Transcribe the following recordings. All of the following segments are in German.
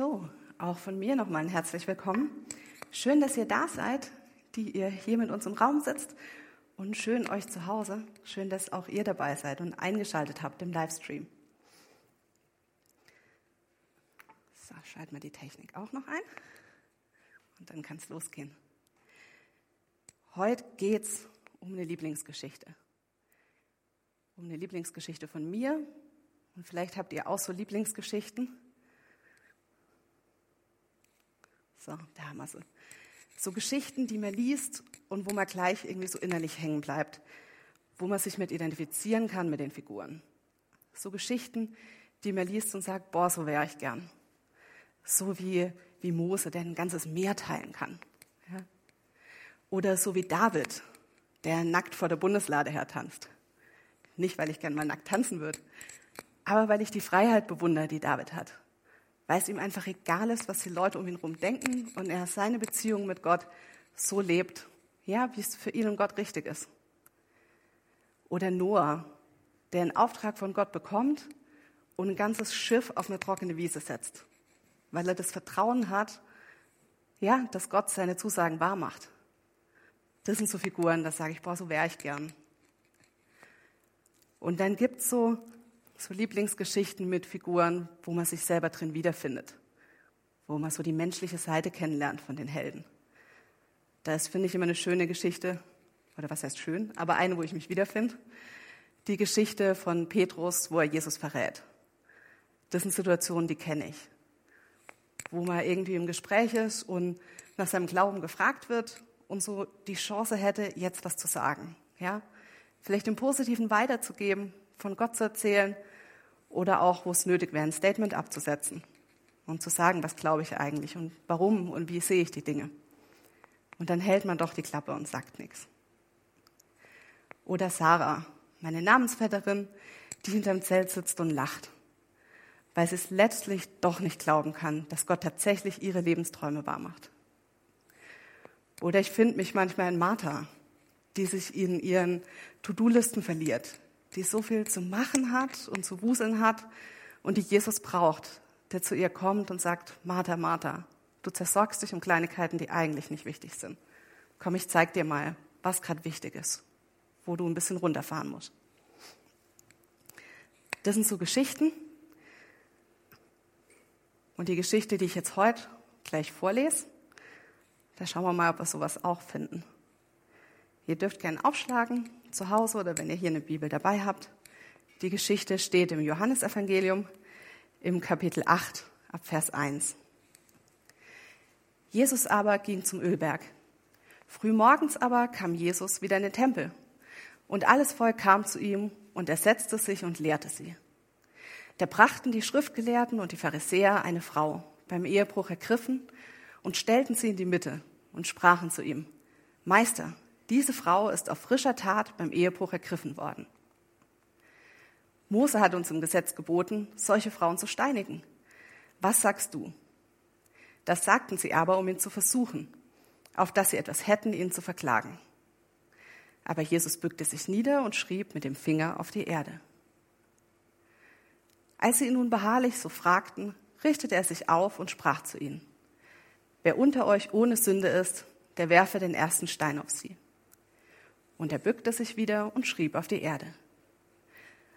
So, auch von mir nochmal ein herzlich willkommen. Schön, dass ihr da seid, die ihr hier mit uns im Raum sitzt und schön euch zu Hause. Schön, dass auch ihr dabei seid und eingeschaltet habt im Livestream. So, schalten wir die Technik auch noch ein und dann kann es losgehen. Heute geht es um eine Lieblingsgeschichte. Um eine Lieblingsgeschichte von mir. Und vielleicht habt ihr auch so Lieblingsgeschichten. So, da haben wir sie. So Geschichten, die man liest und wo man gleich irgendwie so innerlich hängen bleibt, wo man sich mit identifizieren kann mit den Figuren. So Geschichten, die man liest und sagt, boah, so wäre ich gern. So wie, wie Mose, der ein ganzes Meer teilen kann. Ja? Oder so wie David, der nackt vor der Bundeslade hertanzt. Nicht, weil ich gern mal nackt tanzen würde, aber weil ich die Freiheit bewundere, die David hat weil es ihm einfach egal ist, was die Leute um ihn herum denken und er seine Beziehung mit Gott so lebt, ja, wie es für ihn und Gott richtig ist. Oder Noah, der einen Auftrag von Gott bekommt und ein ganzes Schiff auf eine trockene Wiese setzt, weil er das Vertrauen hat, ja, dass Gott seine Zusagen wahr macht. Das sind so Figuren, da sage ich, boah, so wäre ich gern. Und dann gibt es so so Lieblingsgeschichten mit Figuren, wo man sich selber drin wiederfindet, wo man so die menschliche Seite kennenlernt von den Helden. Das finde ich immer eine schöne Geschichte, oder was heißt schön, aber eine, wo ich mich wiederfinde. Die Geschichte von Petrus, wo er Jesus verrät. Das sind Situationen, die kenne ich. Wo man irgendwie im Gespräch ist und nach seinem Glauben gefragt wird und so die Chance hätte, jetzt was zu sagen. Ja? Vielleicht im Positiven weiterzugeben, von Gott zu erzählen oder auch, wo es nötig wäre, ein Statement abzusetzen und zu sagen, was glaube ich eigentlich und warum und wie sehe ich die Dinge. Und dann hält man doch die Klappe und sagt nichts. Oder Sarah, meine Namensvetterin, die hinterm Zelt sitzt und lacht, weil sie es letztlich doch nicht glauben kann, dass Gott tatsächlich ihre Lebensträume wahrmacht. Oder ich finde mich manchmal in Martha, die sich in ihren To-Do-Listen verliert, die so viel zu machen hat und zu wuseln hat und die Jesus braucht, der zu ihr kommt und sagt, Martha, Martha, du zersorgst dich um Kleinigkeiten, die eigentlich nicht wichtig sind. Komm, ich zeig dir mal, was gerade wichtig ist, wo du ein bisschen runterfahren musst. Das sind so Geschichten. Und die Geschichte, die ich jetzt heute gleich vorlese, da schauen wir mal, ob wir sowas auch finden. Ihr dürft gerne aufschlagen zu Hause oder wenn ihr hier eine Bibel dabei habt. Die Geschichte steht im Johannesevangelium im Kapitel 8 ab Vers 1. Jesus aber ging zum Ölberg. Frühmorgens aber kam Jesus wieder in den Tempel und alles Volk kam zu ihm und er setzte sich und lehrte sie. Da brachten die Schriftgelehrten und die Pharisäer eine Frau beim Ehebruch ergriffen und stellten sie in die Mitte und sprachen zu ihm, Meister, diese Frau ist auf frischer Tat beim Ehebruch ergriffen worden. Mose hat uns im Gesetz geboten, solche Frauen zu steinigen. Was sagst du? Das sagten sie aber, um ihn zu versuchen, auf dass sie etwas hätten, ihn zu verklagen. Aber Jesus bückte sich nieder und schrieb mit dem Finger auf die Erde. Als sie ihn nun beharrlich so fragten, richtete er sich auf und sprach zu ihnen. Wer unter euch ohne Sünde ist, der werfe den ersten Stein auf sie. Und er bückte sich wieder und schrieb auf die Erde.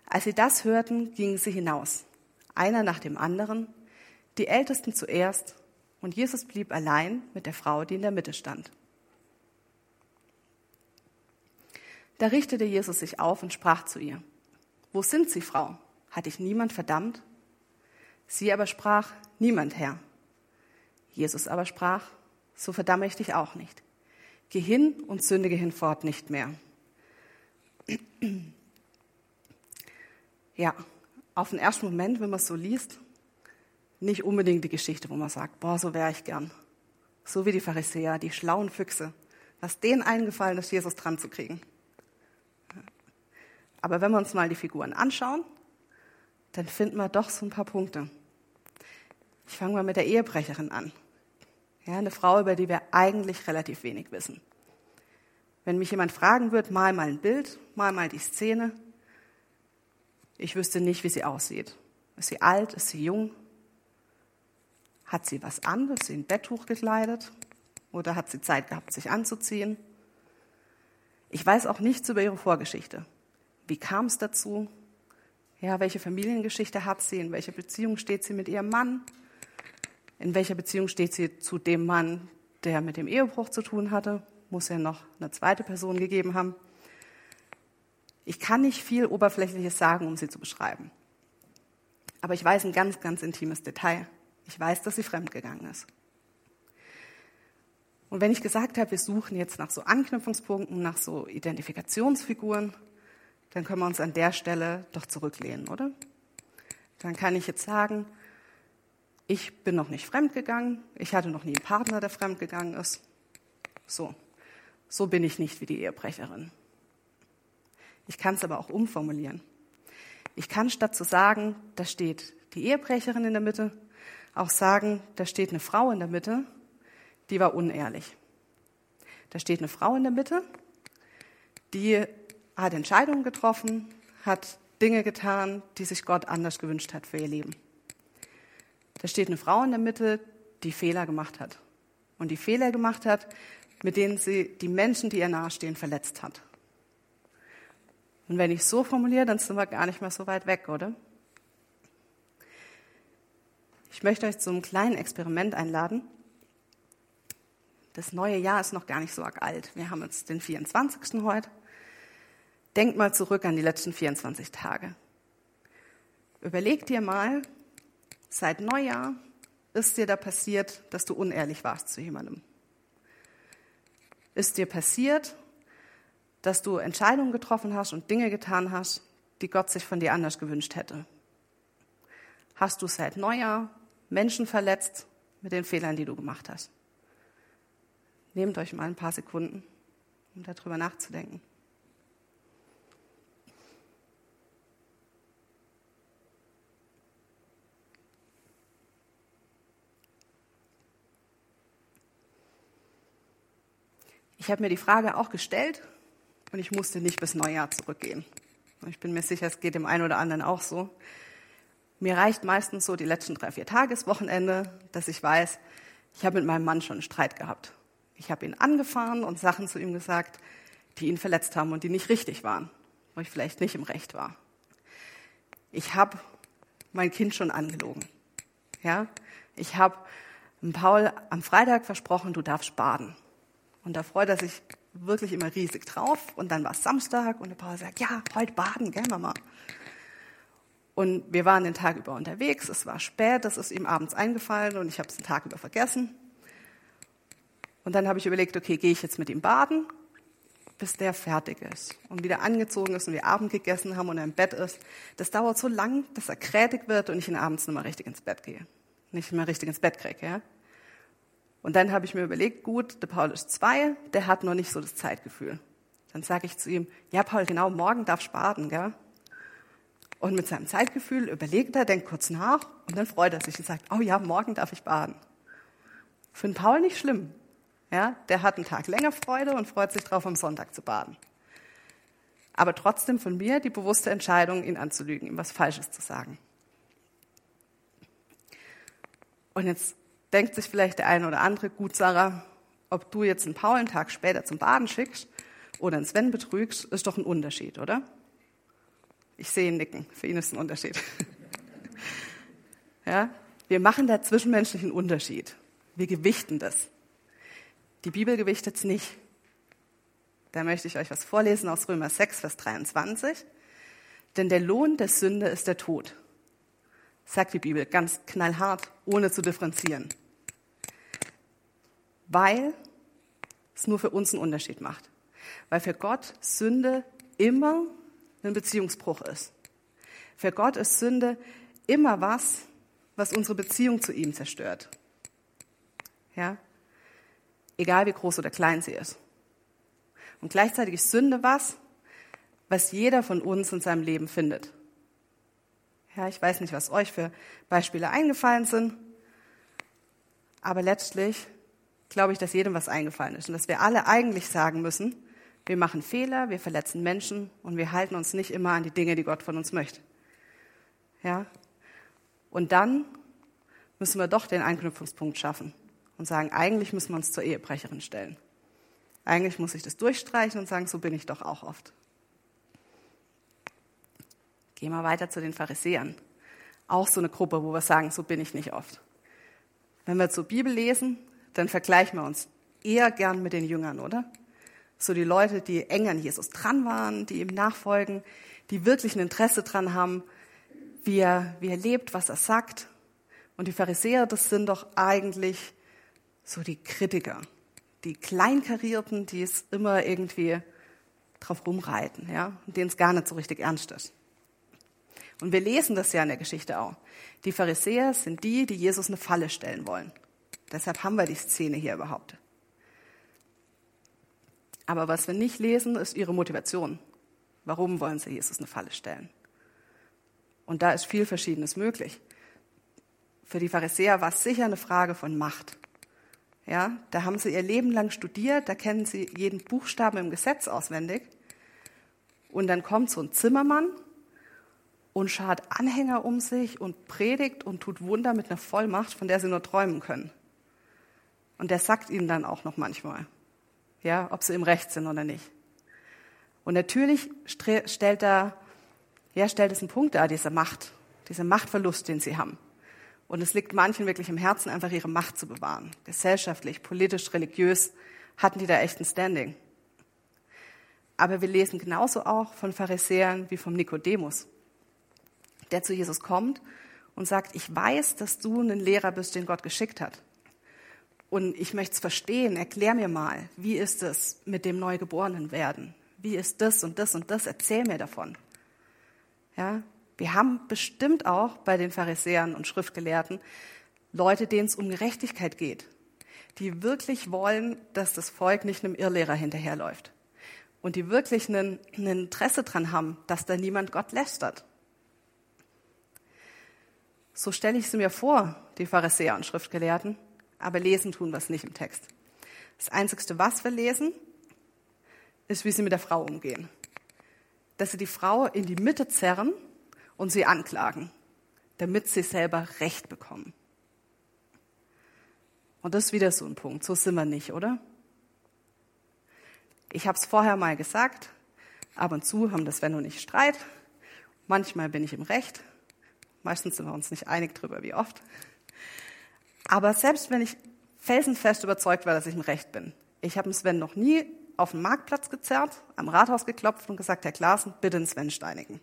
Als sie das hörten, gingen sie hinaus, einer nach dem anderen, die Ältesten zuerst, und Jesus blieb allein mit der Frau, die in der Mitte stand. Da richtete Jesus sich auf und sprach zu ihr, Wo sind Sie, Frau? Hat dich niemand verdammt? Sie aber sprach, Niemand, Herr. Jesus aber sprach, So verdamme ich dich auch nicht. Geh hin und sündige hinfort nicht mehr. Ja, auf den ersten Moment, wenn man es so liest, nicht unbedingt die Geschichte, wo man sagt, boah, so wäre ich gern. So wie die Pharisäer, die schlauen Füchse. Was denen eingefallen ist, Jesus dran zu kriegen. Aber wenn wir uns mal die Figuren anschauen, dann finden wir doch so ein paar Punkte. Ich fange mal mit der Ehebrecherin an. Ja, eine Frau, über die wir eigentlich relativ wenig wissen. Wenn mich jemand fragen wird, mal mal ein Bild, mal mal die Szene, ich wüsste nicht, wie sie aussieht. Ist sie alt? Ist sie jung? Hat sie was an? Ist sie ein Betttuch gekleidet? Oder hat sie Zeit gehabt, sich anzuziehen? Ich weiß auch nichts über ihre Vorgeschichte. Wie kam es dazu? Ja, welche Familiengeschichte hat sie? In welcher Beziehung steht sie mit ihrem Mann? In welcher Beziehung steht sie zu dem Mann, der mit dem Ehebruch zu tun hatte? Muss ja noch eine zweite Person gegeben haben. Ich kann nicht viel Oberflächliches sagen, um sie zu beschreiben. Aber ich weiß ein ganz, ganz intimes Detail. Ich weiß, dass sie fremdgegangen ist. Und wenn ich gesagt habe, wir suchen jetzt nach so Anknüpfungspunkten, nach so Identifikationsfiguren, dann können wir uns an der Stelle doch zurücklehnen, oder? Dann kann ich jetzt sagen, ich bin noch nicht fremdgegangen, ich hatte noch nie einen Partner, der fremdgegangen ist. So, so bin ich nicht wie die Ehebrecherin. Ich kann es aber auch umformulieren. Ich kann statt zu sagen, da steht die Ehebrecherin in der Mitte, auch sagen, da steht eine Frau in der Mitte, die war unehrlich. Da steht eine Frau in der Mitte, die hat Entscheidungen getroffen, hat Dinge getan, die sich Gott anders gewünscht hat für ihr Leben. Da steht eine Frau in der Mitte, die Fehler gemacht hat. Und die Fehler gemacht hat, mit denen sie die Menschen, die ihr nahestehen, verletzt hat. Und wenn ich so formuliere, dann sind wir gar nicht mehr so weit weg, oder? Ich möchte euch zu einem kleinen Experiment einladen. Das neue Jahr ist noch gar nicht so arg alt. Wir haben jetzt den 24. heute. Denkt mal zurück an die letzten 24 Tage. Überleg dir mal, seit Neujahr ist dir da passiert, dass du unehrlich warst zu jemandem? Ist dir passiert, dass du Entscheidungen getroffen hast und Dinge getan hast, die Gott sich von dir anders gewünscht hätte? Hast du seit Neujahr Menschen verletzt mit den Fehlern, die du gemacht hast? Nehmt euch mal ein paar Sekunden, um darüber nachzudenken. Ich habe mir die Frage auch gestellt und ich musste nicht bis Neujahr zurückgehen. Ich bin mir sicher, es geht dem einen oder anderen auch so. Mir reicht meistens so die letzten drei, vier Tageswochenende, dass ich weiß, ich habe mit meinem Mann schon einen Streit gehabt. Ich habe ihn angefahren und Sachen zu ihm gesagt, die ihn verletzt haben und die nicht richtig waren, wo ich vielleicht nicht im Recht war. Ich habe mein Kind schon angelogen. Ja? Ich habe Paul am Freitag versprochen, du darfst baden. Und da freut er sich wirklich immer riesig drauf. Und dann war es Samstag und der Paul sagt, ja, heute baden, gell, Mama? Und wir waren den Tag über unterwegs, es war spät, das ist ihm abends eingefallen und ich habe es den Tag über vergessen. Und dann habe ich überlegt, okay, gehe ich jetzt mit ihm baden, bis der fertig ist und wieder angezogen ist und wir Abend gegessen haben und er im Bett ist. Das dauert so lang, dass er krätig wird und ich ihn abends nicht mehr richtig ins Bett gehe. Nicht mehr richtig ins Bett kriege, ja? Und dann habe ich mir überlegt, gut, der Paul ist zwei, der hat noch nicht so das Zeitgefühl. Dann sage ich zu ihm, ja Paul, genau, morgen darf baden, gell? Und mit seinem Zeitgefühl überlegt er, denkt kurz nach und dann freut er sich und sagt, oh ja, morgen darf ich baden. Für den Paul nicht schlimm. Ja, der hat einen Tag länger Freude und freut sich drauf, am Sonntag zu baden. Aber trotzdem von mir die bewusste Entscheidung, ihn anzulügen, ihm was Falsches zu sagen. Und jetzt denkt sich vielleicht der eine oder andere, gut, Sarah, ob du jetzt einen Paul einen Tag später zum Baden schickst oder einen Sven betrügst, ist doch ein Unterschied, oder? Ich sehe ihn nicken. Für ihn ist ein Unterschied. ja? Wir machen da zwischenmenschlichen Unterschied. Wir gewichten das. Die Bibel gewichtet es nicht. Da möchte ich euch was vorlesen aus Römer 6, Vers 23. Denn der Lohn der Sünde ist der Tod. Sagt die Bibel ganz knallhart, ohne zu differenzieren weil es nur für uns einen Unterschied macht. Weil für Gott Sünde immer ein Beziehungsbruch ist. Für Gott ist Sünde immer was, was unsere Beziehung zu ihm zerstört. Ja? Egal wie groß oder klein sie ist. Und gleichzeitig ist Sünde was, was jeder von uns in seinem Leben findet. Ja, ich weiß nicht, was euch für Beispiele eingefallen sind, aber letztlich glaube ich, dass jedem was eingefallen ist und dass wir alle eigentlich sagen müssen, wir machen Fehler, wir verletzen Menschen und wir halten uns nicht immer an die Dinge, die Gott von uns möchte. Ja? Und dann müssen wir doch den Anknüpfungspunkt schaffen und sagen, eigentlich müssen wir uns zur Ehebrecherin stellen. Eigentlich muss ich das durchstreichen und sagen, so bin ich doch auch oft. Gehen wir weiter zu den Pharisäern. Auch so eine Gruppe, wo wir sagen, so bin ich nicht oft. Wenn wir zur Bibel lesen, dann vergleichen wir uns eher gern mit den Jüngern, oder? So die Leute, die eng an Jesus dran waren, die ihm nachfolgen, die wirklich ein Interesse dran haben, wie er, wie er lebt, was er sagt. Und die Pharisäer, das sind doch eigentlich so die Kritiker, die Kleinkarierten, die es immer irgendwie drauf rumreiten, ja, und denen es gar nicht so richtig ernst ist. Und wir lesen das ja in der Geschichte auch. Die Pharisäer sind die, die Jesus eine Falle stellen wollen. Deshalb haben wir die Szene hier überhaupt. Aber was wir nicht lesen, ist ihre Motivation. Warum wollen sie Jesus eine Falle stellen? Und da ist viel Verschiedenes möglich. Für die Pharisäer war es sicher eine Frage von Macht. Ja, da haben sie ihr Leben lang studiert, da kennen sie jeden Buchstaben im Gesetz auswendig. Und dann kommt so ein Zimmermann und schart Anhänger um sich und predigt und tut Wunder mit einer Vollmacht, von der sie nur träumen können. Und der sagt ihnen dann auch noch manchmal, ja, ob sie im Recht sind oder nicht. Und natürlich stellt er, ja, stellt es einen Punkt dar, diese Macht, dieser Machtverlust, den sie haben. Und es liegt manchen wirklich im Herzen, einfach ihre Macht zu bewahren. Gesellschaftlich, politisch, religiös hatten die da echt ein Standing. Aber wir lesen genauso auch von Pharisäern wie vom Nikodemus, der zu Jesus kommt und sagt, ich weiß, dass du ein Lehrer bist, den Gott geschickt hat. Und ich möchte es verstehen, erklär mir mal, wie ist es mit dem Neugeborenen werden? Wie ist das und das und das? Erzähl mir davon. Ja, wir haben bestimmt auch bei den Pharisäern und Schriftgelehrten Leute, denen es um Gerechtigkeit geht, die wirklich wollen, dass das Volk nicht einem Irrlehrer hinterherläuft und die wirklich ein, Interesse daran haben, dass da niemand Gott lästert. So stelle ich sie mir vor, die Pharisäer und Schriftgelehrten, aber lesen tun wir es nicht im Text. Das Einzigste, was wir lesen, ist, wie sie mit der Frau umgehen. Dass sie die Frau in die Mitte zerren und sie anklagen, damit sie selber Recht bekommen. Und das ist wieder so ein Punkt. So sind wir nicht, oder? Ich habe es vorher mal gesagt. Ab und zu haben das wenn und ich Streit. Manchmal bin ich im Recht. Meistens sind wir uns nicht einig darüber, wie oft. Aber selbst wenn ich felsenfest überzeugt war, dass ich im Recht bin, ich habe Sven noch nie auf den Marktplatz gezerrt, am Rathaus geklopft und gesagt, Herr Klaassen, bitte den Sven steinigen.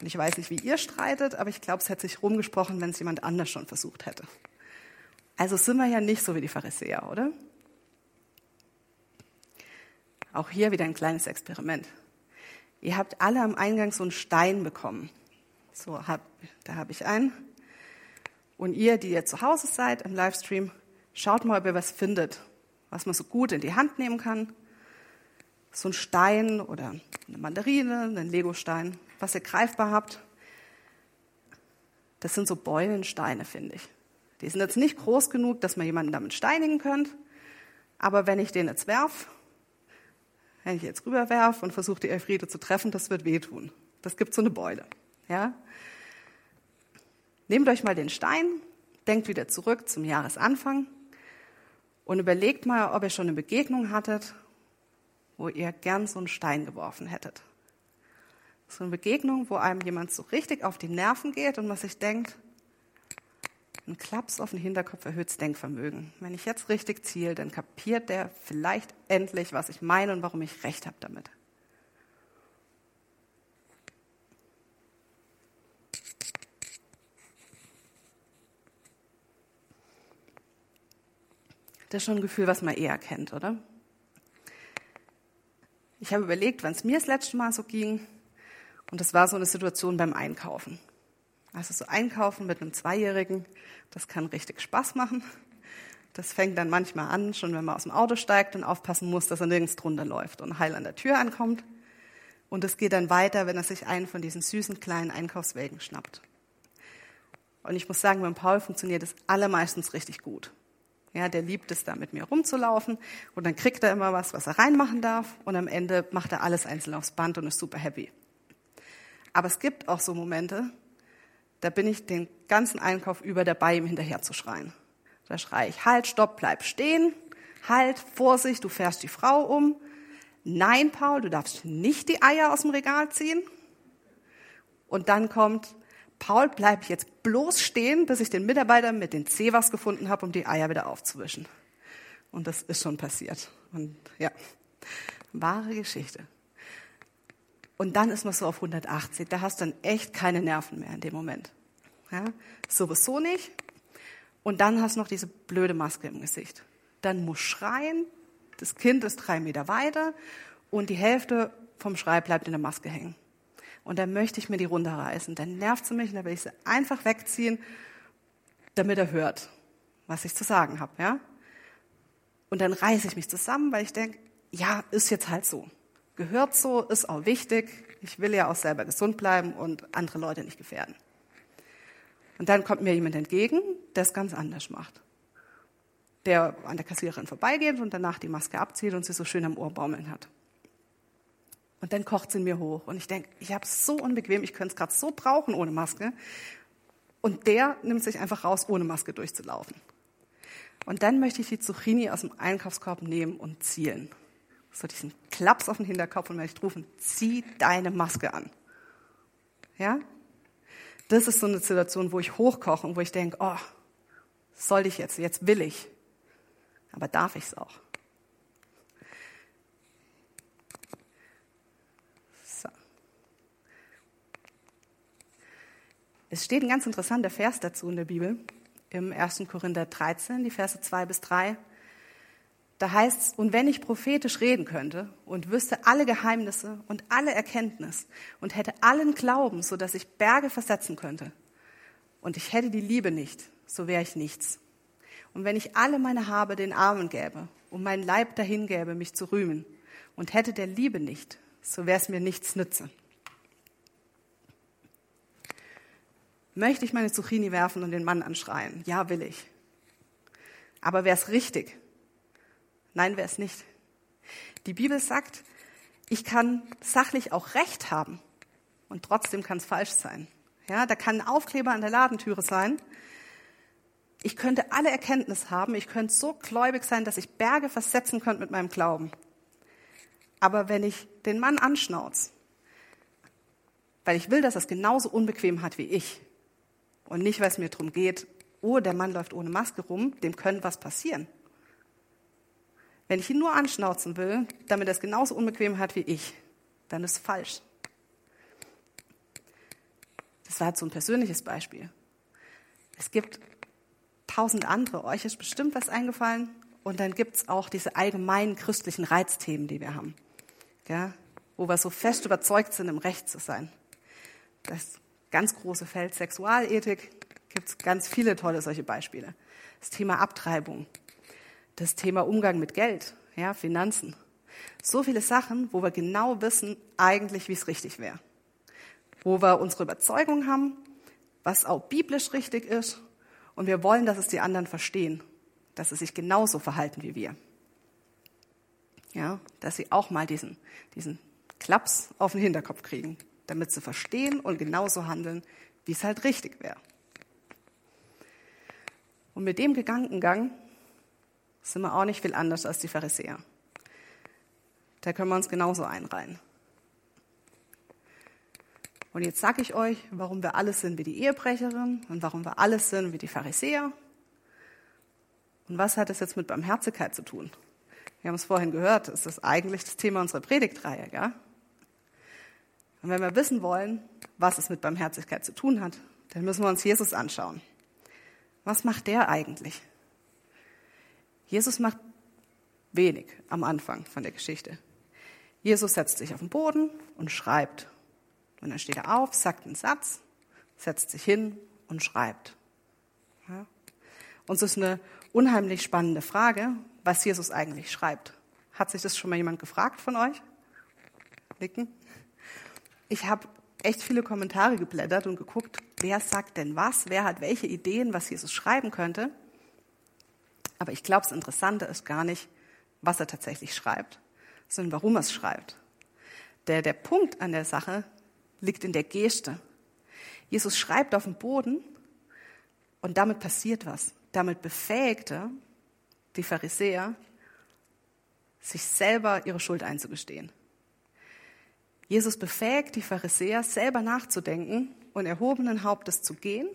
Und ich weiß nicht, wie ihr streitet, aber ich glaube, es hätte sich rumgesprochen, wenn es jemand anders schon versucht hätte. Also sind wir ja nicht so wie die Pharisäer, oder? Auch hier wieder ein kleines Experiment. Ihr habt alle am Eingang so einen Stein bekommen. So, hab, da habe ich einen. Und ihr, die ihr zu Hause seid im Livestream, schaut mal, ob ihr was findet, was man so gut in die Hand nehmen kann. So ein Stein oder eine Mandarine, einen Legostein, was ihr greifbar habt, das sind so Beulensteine, finde ich. Die sind jetzt nicht groß genug, dass man jemanden damit steinigen könnt, aber wenn ich den jetzt werf, wenn ich jetzt rüberwerf und versuche, die Elfriede zu treffen, das wird wehtun. Das gibt so eine Beule. Ja? Nehmt euch mal den Stein, denkt wieder zurück zum Jahresanfang und überlegt mal, ob ihr schon eine Begegnung hattet, wo ihr gern so einen Stein geworfen hättet. So eine Begegnung, wo einem jemand so richtig auf die Nerven geht und man sich denkt, ein Klaps auf den Hinterkopf erhöht das Denkvermögen. Wenn ich jetzt richtig ziele, dann kapiert der vielleicht endlich, was ich meine und warum ich recht habe damit. Das ist schon ein Gefühl, was man eher kennt, oder? Ich habe überlegt, wann es mir das letzte Mal so ging. Und das war so eine Situation beim Einkaufen. Also so Einkaufen mit einem Zweijährigen, das kann richtig Spaß machen. Das fängt dann manchmal an, schon wenn man aus dem Auto steigt und aufpassen muss, dass er nirgends drunter läuft und heil an der Tür ankommt. Und es geht dann weiter, wenn er sich einen von diesen süßen kleinen Einkaufswägen schnappt. Und ich muss sagen, beim Paul funktioniert es allermeistens richtig gut. Ja, der liebt es da mit mir rumzulaufen und dann kriegt er immer was, was er reinmachen darf und am Ende macht er alles einzeln aufs Band und ist super happy. Aber es gibt auch so Momente, da bin ich den ganzen Einkauf über dabei, ihm hinterher zu schreien. Da schreie ich, halt, stopp, bleib stehen, halt, Vorsicht, du fährst die Frau um. Nein, Paul, du darfst nicht die Eier aus dem Regal ziehen. Und dann kommt, Paul, bleib jetzt bloß stehen, bis ich den Mitarbeiter mit den Zewers gefunden habe, um die Eier wieder aufzuwischen. Und das ist schon passiert. Und ja, wahre Geschichte. Und dann ist man so auf 180. Da hast du dann echt keine Nerven mehr in dem Moment. Ja, sowieso nicht. Und dann hast du noch diese blöde Maske im Gesicht. Dann muss schreien. Das Kind ist drei Meter weiter und die Hälfte vom Schrei bleibt in der Maske hängen. Und dann möchte ich mir die runterreißen. Dann nervt sie mich und dann will ich sie einfach wegziehen, damit er hört, was ich zu sagen habe. Ja? Und dann reiße ich mich zusammen, weil ich denke, ja, ist jetzt halt so. Gehört so, ist auch wichtig. Ich will ja auch selber gesund bleiben und andere Leute nicht gefährden. Und dann kommt mir jemand entgegen, der es ganz anders macht. Der an der Kassiererin vorbeigeht und danach die Maske abzieht und sie so schön am Ohr baumeln hat. Und dann kocht sie in mir hoch. Und ich denke, ich habe es so unbequem, ich könnte es gerade so brauchen ohne Maske. Und der nimmt sich einfach raus, ohne Maske durchzulaufen. Und dann möchte ich die Zucchini aus dem Einkaufskorb nehmen und zielen so diesen Klaps auf den Hinterkopf und möchte rufen, zieh deine Maske an. Ja? Das ist so eine Situation, wo ich hochkoche und wo ich denke, oh, soll ich jetzt, jetzt will ich. Aber darf ich es auch? Es steht ein ganz interessanter Vers dazu in der Bibel, im 1. Korinther 13, die Verse 2 bis 3. Da heißt es, und wenn ich prophetisch reden könnte und wüsste alle Geheimnisse und alle Erkenntnis und hätte allen Glauben, so dass ich Berge versetzen könnte, und ich hätte die Liebe nicht, so wäre ich nichts. Und wenn ich alle meine Habe den Armen gäbe und mein Leib dahin gäbe, mich zu rühmen, und hätte der Liebe nicht, so wäre es mir nichts nütze. Möchte ich meine Zucchini werfen und den Mann anschreien? Ja, will ich. Aber wäre es richtig, Nein, wäre es nicht. Die Bibel sagt, ich kann sachlich auch Recht haben und trotzdem kann es falsch sein. Ja, da kann ein Aufkleber an der Ladentüre sein. Ich könnte alle Erkenntnis haben, ich könnte so gläubig sein, dass ich Berge versetzen könnte mit meinem Glauben. Aber wenn ich den Mann anschnauze, weil ich will, dass er es genauso unbequem hat wie ich und nicht, weil es mir darum geht, oh, der Mann läuft ohne Maske rum, dem könnte was passieren. Wenn ich ihn nur anschnauzen will, damit er es genauso unbequem hat wie ich, dann ist es falsch. Das war jetzt so ein persönliches Beispiel. Es gibt tausend andere. Euch ist bestimmt was eingefallen. Und dann gibt es auch diese allgemeinen christlichen Reizthemen, die wir haben. Ja, wo wir so fest überzeugt sind, im Recht zu sein. Das ganz große Feld Sexualethik gibt es ganz viele tolle solche Beispiele. Das Thema Abtreibung, das Thema Umgang mit Geld, ja, Finanzen. So viele Sachen, wo wir genau wissen, eigentlich, wie es richtig wäre. Wo wir unsere Überzeugung haben, was auch biblisch richtig ist. Und wir wollen, dass es die anderen verstehen, dass sie sich genauso verhalten wie wir. Ja, dass sie auch mal diesen, diesen Klaps auf den Hinterkopf kriegen, damit sie verstehen und genauso handeln, wie es halt richtig wäre. Und mit dem Gedankengang sind wir auch nicht viel anders als die Pharisäer. Da können wir uns genauso einreihen. Und jetzt sage ich euch, warum wir alles sind wie die Ehebrecherin und warum wir alles sind wie die Pharisäer. Und was hat das jetzt mit Barmherzigkeit zu tun? Wir haben es vorhin gehört, es ist eigentlich das Thema unserer Predigtreihe. Gell? Und wenn wir wissen wollen, was es mit Barmherzigkeit zu tun hat, dann müssen wir uns Jesus anschauen. Was macht der eigentlich? Jesus macht wenig am Anfang von der Geschichte. Jesus setzt sich auf den Boden und schreibt. Und dann steht er auf, sagt einen Satz, setzt sich hin und schreibt. Ja? Und es ist eine unheimlich spannende Frage, was Jesus eigentlich schreibt. Hat sich das schon mal jemand gefragt von euch? Nicken? Ich habe echt viele Kommentare geblättert und geguckt, wer sagt denn was, wer hat welche Ideen, was Jesus schreiben könnte. Aber ich glaube, das Interessante ist gar nicht, was er tatsächlich schreibt, sondern warum er es schreibt. Der, der Punkt an der Sache liegt in der Geste. Jesus schreibt auf dem Boden und damit passiert was. Damit befähigte die Pharisäer, sich selber ihre Schuld einzugestehen. Jesus befähigt die Pharisäer, selber nachzudenken und erhobenen Hauptes zu gehen,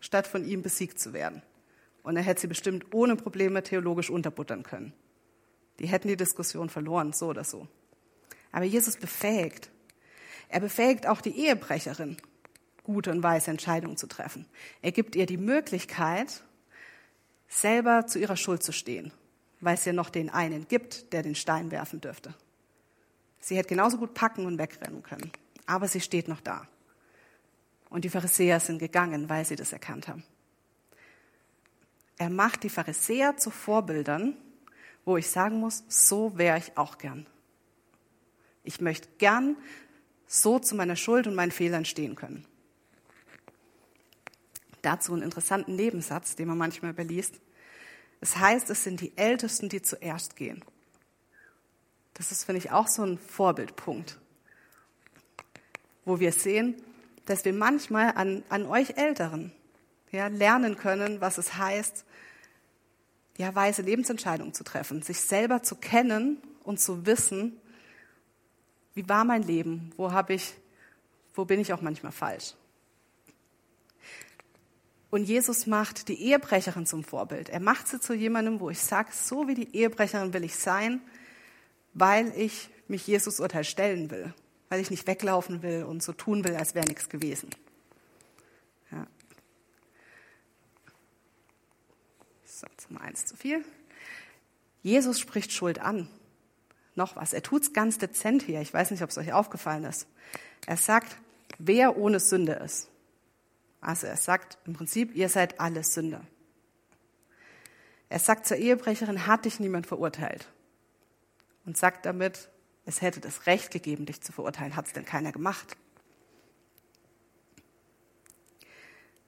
statt von ihm besiegt zu werden. Und er hätte sie bestimmt ohne Probleme theologisch unterbuttern können. Die hätten die Diskussion verloren, so oder so. Aber Jesus befähigt. Er befähigt auch die Ehebrecherin, gute und weise Entscheidungen zu treffen. Er gibt ihr die Möglichkeit, selber zu ihrer Schuld zu stehen, weil es ja noch den einen gibt, der den Stein werfen dürfte. Sie hätte genauso gut packen und wegrennen können, aber sie steht noch da. Und die Pharisäer sind gegangen, weil sie das erkannt haben. Er macht die Pharisäer zu Vorbildern, wo ich sagen muss, so wäre ich auch gern. Ich möchte gern so zu meiner Schuld und meinen Fehlern stehen können. Dazu einen interessanten Nebensatz, den man manchmal überliest. Es heißt, es sind die Ältesten, die zuerst gehen. Das ist, finde ich, auch so ein Vorbildpunkt, wo wir sehen, dass wir manchmal an, an euch Älteren ja, lernen können, was es heißt, ja, weise Lebensentscheidungen zu treffen, sich selber zu kennen und zu wissen, wie war mein Leben, wo habe ich, wo bin ich auch manchmal falsch. Und Jesus macht die Ehebrecherin zum Vorbild. Er macht sie zu jemandem, wo ich sage, so wie die Ehebrecherin will ich sein, weil ich mich Jesus Urteil stellen will, weil ich nicht weglaufen will und so tun will, als wäre nichts gewesen. Ja. So, zum eins zu viel. Jesus spricht Schuld an. Noch was. Er tut's ganz dezent hier. Ich weiß nicht, ob es euch aufgefallen ist. Er sagt, wer ohne Sünde ist. Also er sagt im Prinzip, ihr seid alle Sünder. Er sagt zur Ehebrecherin, hat dich niemand verurteilt und sagt damit, es hätte das Recht gegeben, dich zu verurteilen, hat es denn keiner gemacht.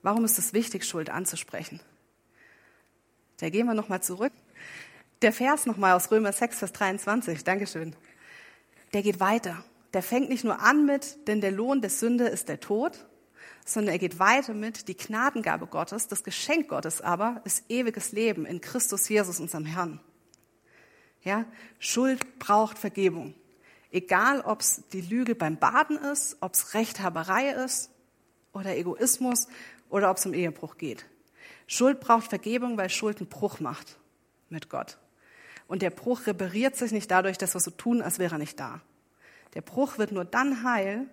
Warum ist es wichtig, Schuld anzusprechen? Da gehen wir nochmal zurück. Der Vers nochmal aus Römer 6, Vers 23, Dankeschön. Der geht weiter. Der fängt nicht nur an mit, denn der Lohn der Sünde ist der Tod, sondern er geht weiter mit, die Gnadengabe Gottes, das Geschenk Gottes aber ist ewiges Leben in Christus Jesus, unserem Herrn. Ja, Schuld braucht Vergebung. Egal, ob es die Lüge beim Baden ist, ob es Rechthaberei ist oder Egoismus oder ob es um Ehebruch geht. Schuld braucht Vergebung, weil Schuld einen Bruch macht mit Gott. Und der Bruch repariert sich nicht dadurch, dass wir so tun, als wäre er nicht da. Der Bruch wird nur dann heil,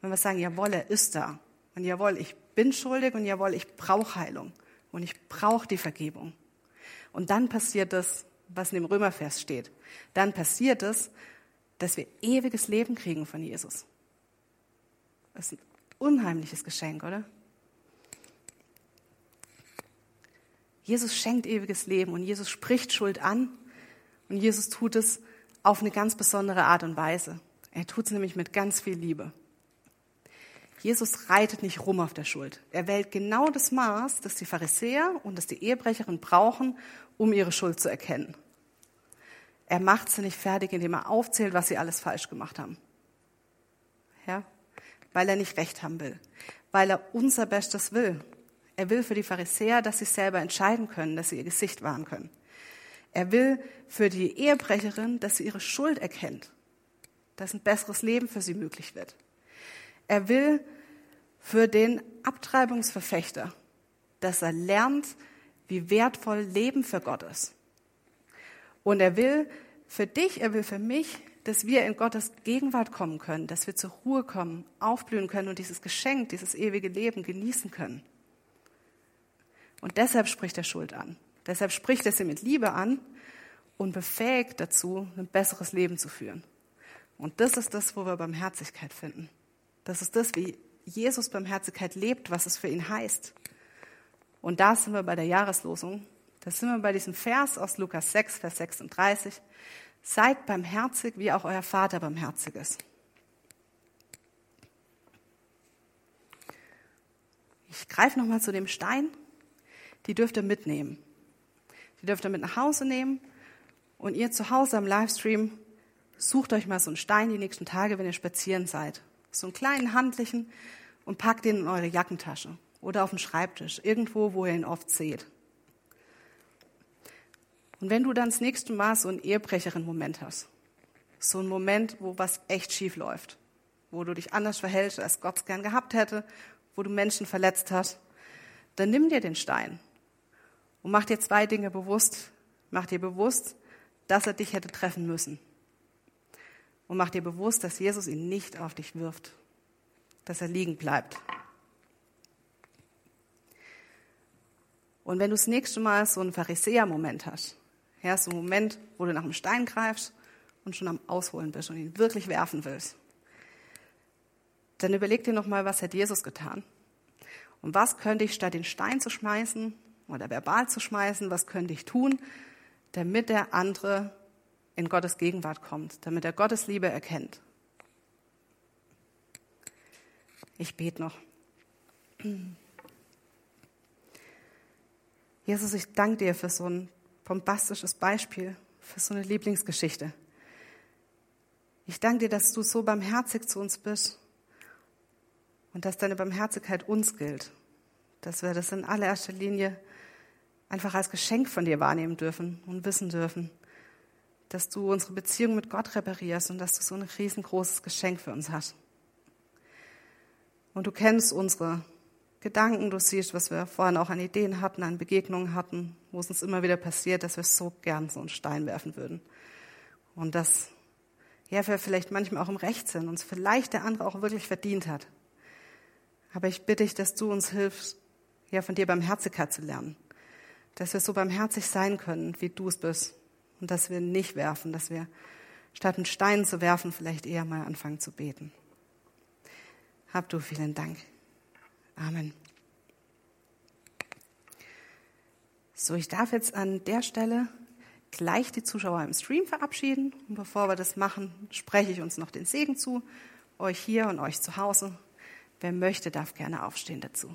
wenn wir sagen, jawohl, er ist da. Und jawohl, ich bin schuldig und jawohl, ich brauche Heilung. Und ich brauche die Vergebung. Und dann passiert das, was in dem Römervers steht. Dann passiert es, dass wir ewiges Leben kriegen von Jesus. Das ist ein unheimliches Geschenk, oder? Jesus schenkt ewiges Leben und Jesus spricht Schuld an und Jesus tut es auf eine ganz besondere Art und Weise. Er tut es nämlich mit ganz viel Liebe. Jesus reitet nicht rum auf der Schuld. Er wählt genau das Maß, das die Pharisäer und das die Ehebrecherin brauchen, um ihre Schuld zu erkennen. Er macht sie nicht fertig, indem er aufzählt, was sie alles falsch gemacht haben. Ja? Weil er nicht recht haben will. Weil er unser Bestes will. Er will für die Pharisäer, dass sie selber entscheiden können, dass sie ihr Gesicht wahren können. Er will für die Ehebrecherin, dass sie ihre Schuld erkennt, dass ein besseres Leben für sie möglich wird. Er will für den Abtreibungsverfechter, dass er lernt, wie wertvoll Leben für Gott ist. Und er will für dich, er will für mich, dass wir in Gottes Gegenwart kommen können, dass wir zur Ruhe kommen, aufblühen können und dieses Geschenk, dieses ewige Leben genießen können. Und deshalb spricht er Schuld an. Deshalb spricht er sie mit Liebe an und befähigt dazu, ein besseres Leben zu führen. Und das ist das, wo wir Barmherzigkeit finden. Das ist das, wie Jesus Barmherzigkeit lebt, was es für ihn heißt. Und da sind wir bei der Jahreslosung. Da sind wir bei diesem Vers aus Lukas 6, Vers 36. Seid barmherzig, wie auch euer Vater barmherzig ist. Ich greife nochmal zu dem Stein. Die dürft ihr mitnehmen. Die dürft ihr mit nach Hause nehmen. Und ihr zu Hause am Livestream sucht euch mal so einen Stein die nächsten Tage, wenn ihr spazieren seid. So einen kleinen handlichen und packt ihn in eure Jackentasche oder auf den Schreibtisch, irgendwo, wo ihr ihn oft seht. Und wenn du dann das nächste Mal so einen ehebrecherin Moment hast, so einen Moment, wo was echt schief läuft, wo du dich anders verhältst, als Gott es gern gehabt hätte, wo du Menschen verletzt hast, dann nimm dir den Stein und mach dir zwei Dinge bewusst. Mach dir bewusst, dass er dich hätte treffen müssen. Und mach dir bewusst, dass Jesus ihn nicht auf dich wirft, dass er liegen bleibt. Und wenn du das nächste Mal so einen Pharisäer-Moment hast, ja, so einen Moment, wo du nach dem Stein greifst und schon am Ausholen bist und ihn wirklich werfen willst, dann überleg dir nochmal, was hat Jesus getan? Und was könnte ich statt den Stein zu schmeißen oder verbal zu schmeißen, was könnte ich tun, damit der andere in Gottes Gegenwart kommt, damit er Gottes Liebe erkennt? Ich bete noch. Jesus, ich danke dir für so ein bombastisches Beispiel, für so eine Lieblingsgeschichte. Ich danke dir, dass du so barmherzig zu uns bist und dass deine Barmherzigkeit uns gilt, dass wir das in allererster Linie einfach als Geschenk von dir wahrnehmen dürfen und wissen dürfen, dass du unsere Beziehung mit Gott reparierst und dass du so ein riesengroßes Geschenk für uns hast. Und du kennst unsere Gedanken, du siehst, was wir vorhin auch an Ideen hatten, an Begegnungen hatten, wo es uns immer wieder passiert, dass wir so gern so einen Stein werfen würden. Und dass, ja, wir vielleicht manchmal auch im Recht sind, uns vielleicht der andere auch wirklich verdient hat. Aber ich bitte dich, dass du uns hilfst, ja, von dir Barmherzigkeit zu lernen. Dass wir so barmherzig sein können, wie du es bist. Und dass wir nicht werfen, dass wir statt einen Stein zu werfen, vielleicht eher mal anfangen zu beten. Hab du vielen Dank. Amen. So, ich darf jetzt an der Stelle gleich die Zuschauer im Stream verabschieden. Und bevor wir das machen, spreche ich uns noch den Segen zu, euch hier und euch zu Hause. Wer möchte, darf gerne aufstehen dazu.